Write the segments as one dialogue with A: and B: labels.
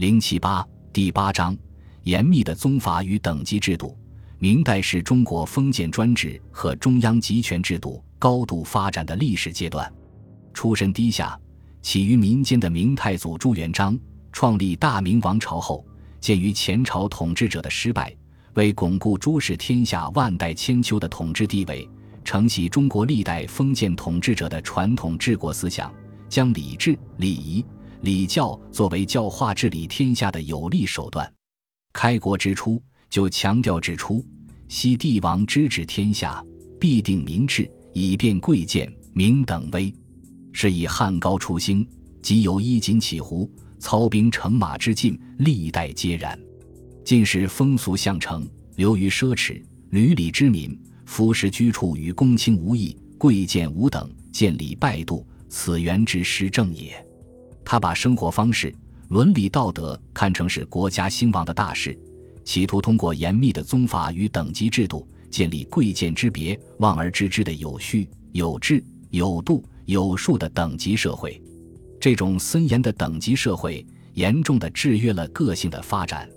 A: 零七八第八章：严密的宗法与等级制度。明代是中国封建专制和中央集权制度高度发展的历史阶段。出身低下、起于民间的明太祖朱元璋创立大明王朝后，鉴于前朝统治者的失败，为巩固诸氏天下万代千秋的统治地位，承袭中国历代封建统治者的传统治国思想，将礼制、礼仪、礼教作为教化治理天下的有力手段。开国之初就强调指出：昔帝王之治天下，必定民治，以便贵贱明等威。是以汉高初兴，即有衣锦起胡、操兵乘马之禁，历代皆然。尽是风俗相承，流于奢侈，屡礼之民，服食居处与公卿无异，贵贱无等，见礼拜度，此源之施政也。他把生活方式、伦理道德看成是国家兴亡的大事，企图通过严密的宗法与等级制度，建立贵贱之别望而知之的有序、有制、有度。有数的等级社会，这种森严的等级社会严重的制约了个性的发展。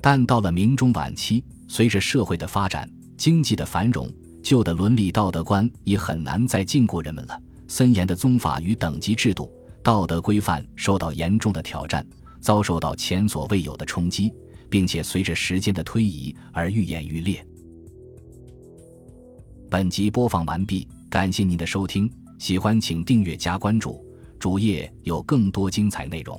A: 但到了明中晚期，随着社会的发展、经济的繁荣，旧的伦理道德观已很难再禁锢人们了。森严的宗法与等级制度、道德规范受到严重的挑战，遭受到前所未有的冲击，并且随着时间的推移而愈演愈烈。本集播放完毕，感谢您的收听。喜欢请订阅加关注，主页有更多精彩内容。